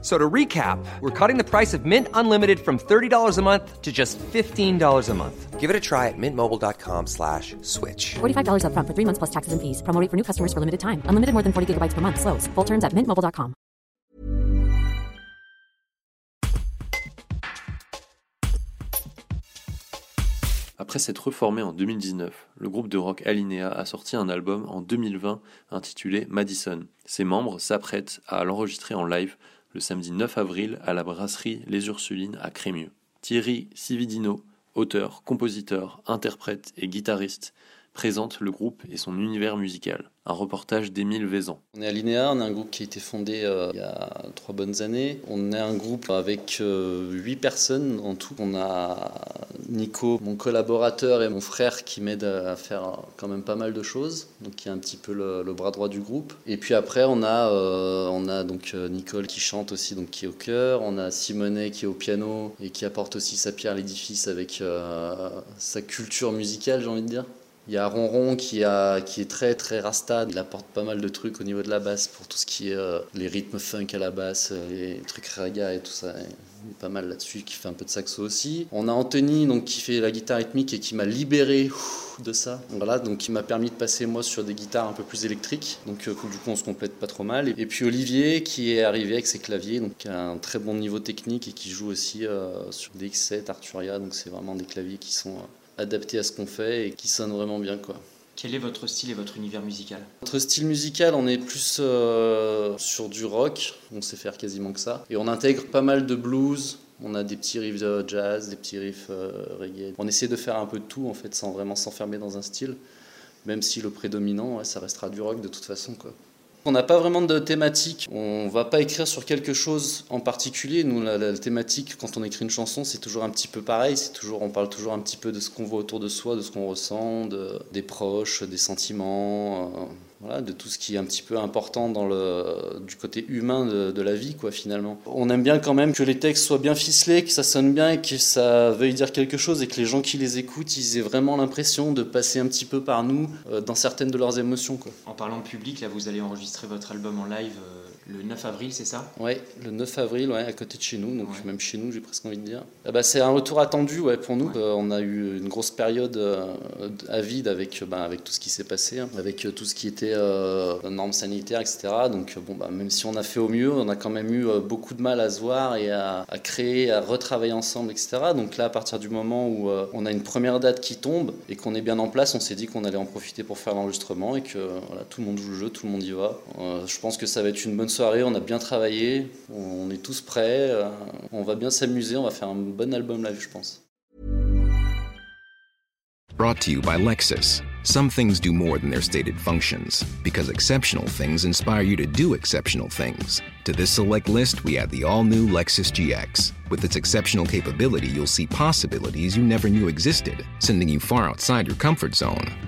So to recap, we're cutting the price of Mint Unlimited from $30 a month to just $15 a month. Give it a try at mintmobile.com slash switch. $45 upfront for three months plus taxes and fees. Promo rate for new customers for limited time. Unlimited more than 40 gigabytes per month. Slows. Full terms at mintmobile.com. Après s'être reformé en 2019, le groupe de rock Alinea a sorti un album en 2020 intitulé Madison. Ses membres s'apprêtent à l'enregistrer en live le samedi 9 avril à la brasserie Les Ursulines à Crémieux. Thierry Cividino, auteur, compositeur, interprète et guitariste, présente le groupe et son univers musical. Un reportage d'Émile Vézan. On est à l'INEA, on est un groupe qui a été fondé euh, il y a trois bonnes années. On est un groupe avec euh, huit personnes en tout. On a Nico, mon collaborateur, et mon frère qui m'aident à faire quand même pas mal de choses, donc qui est un petit peu le, le bras droit du groupe. Et puis après, on a, euh, on a donc euh, Nicole qui chante aussi, donc qui est au chœur. On a Simonet qui est au piano et qui apporte aussi sa pierre à l'édifice avec euh, sa culture musicale, j'ai envie de dire. Il y a Ronron qui, est très très rasta, il apporte pas mal de trucs au niveau de la basse pour tout ce qui est euh, les rythmes funk à la basse, euh, les trucs raga et tout ça. Il est pas mal là-dessus, qui fait un peu de saxo aussi. On a Anthony qui fait la guitare rythmique et qui m'a libéré de ça. Voilà, donc qui m'a permis de passer moi sur des guitares un peu plus électriques. Donc euh, du coup on se complète pas trop mal. Et puis Olivier qui est arrivé avec ses claviers, donc qui a un très bon niveau technique et qui joue aussi sur des X7, Arturia. Donc c'est vraiment des claviers qui sont adaptés à ce qu'on fait et qui sonnent vraiment bien quoi. Quel est votre style et votre univers musical? Notre style musical, on est plus euh, sur du rock, on sait faire quasiment que ça. Et on intègre pas mal de blues, on a des petits riffs de jazz, des petits riffs euh, reggae. On essaie de faire un peu de tout en fait, sans vraiment s'enfermer dans un style. Même si le prédominant, ouais, ça restera du rock de toute façon. Quoi. On n'a pas vraiment de thématique. On va pas écrire sur quelque chose en particulier. Nous, la, thématique, quand on écrit une chanson, c'est toujours un petit peu pareil. C'est toujours, on parle toujours un petit peu de ce qu'on voit autour de soi, de ce qu'on ressent, de- des proches, des sentiments, euh, voilà, de tout ce qui est un petit peu important dans le, du côté humain de, la vie, quoi, finalement. On aime bien quand même que les textes soient bien ficelés, que ça sonne bien et que ça veuille dire quelque chose et que les gens qui les écoutent, ils aient vraiment l'impression de passer un petit peu par nous euh, dans certaines de leurs émotions, quoi. En parlant de public, là vous allez enregistrer votre album en live euh, le 9 avril, c'est ça? Ouais, le 9 avril, ouais, à côté de chez nous, donc Ouais. même chez nous, j'ai presque envie de dire. Ah bah, c'est un retour attendu ouais, pour nous. Ouais. Euh, on a eu une grosse période euh, à vide avec, euh, bah, avec tout ce qui s'est passé, hein, avec euh, tout ce qui était euh, normes sanitaires, etc. Donc euh, bon, bah, même si on a fait au mieux, on a quand même eu euh, beaucoup de mal à se voir et à, à créer, à retravailler ensemble, etc. Donc là, à partir du moment où euh, on a une première date qui tombe et qu'on est bien en place, on s'est dit qu'on allait en profiter pour faire l'enregistrement et que voilà, tout le monde joue le jeu, tout le monde y va. Euh, je pense que ça va être une bonne soirée, on a bien travaillé, on est tous prêts, euh, on va bien s'amuser, on va faire un bon album live, je pense. Brought to you by Lexus. Some things do more than their stated functions, because exceptional things inspire you to do exceptional things. To this select list, we add the all new Lexus GX. With its exceptional capability, you'll see possibilities you never knew existed, sending you far outside your comfort zone.